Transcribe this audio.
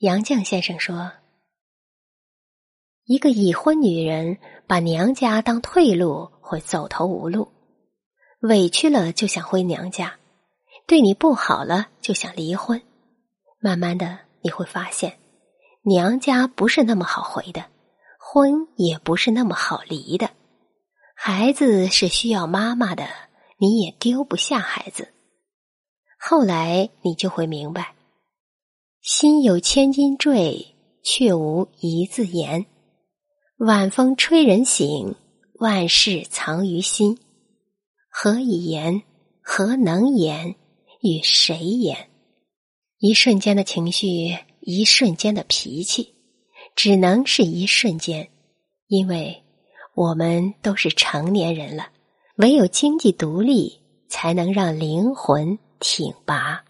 杨绛先生说：“一个已婚女人把娘家当退路，会走投无路，委屈了就想回娘家，对你不好了就想离婚。慢慢的，你会发现，娘家不是那么好回的，婚也不是那么好离的。孩子是需要妈妈的，你也丢不下孩子。后来你就会明白。”心有千斤坠，却无一字言。晚风吹人醒，万事藏于心。何以言？何能言？与谁言？一瞬间的情绪，一瞬间的脾气，只能是一瞬间，因为我们都是成年人了。唯有经济独立，才能让灵魂挺拔。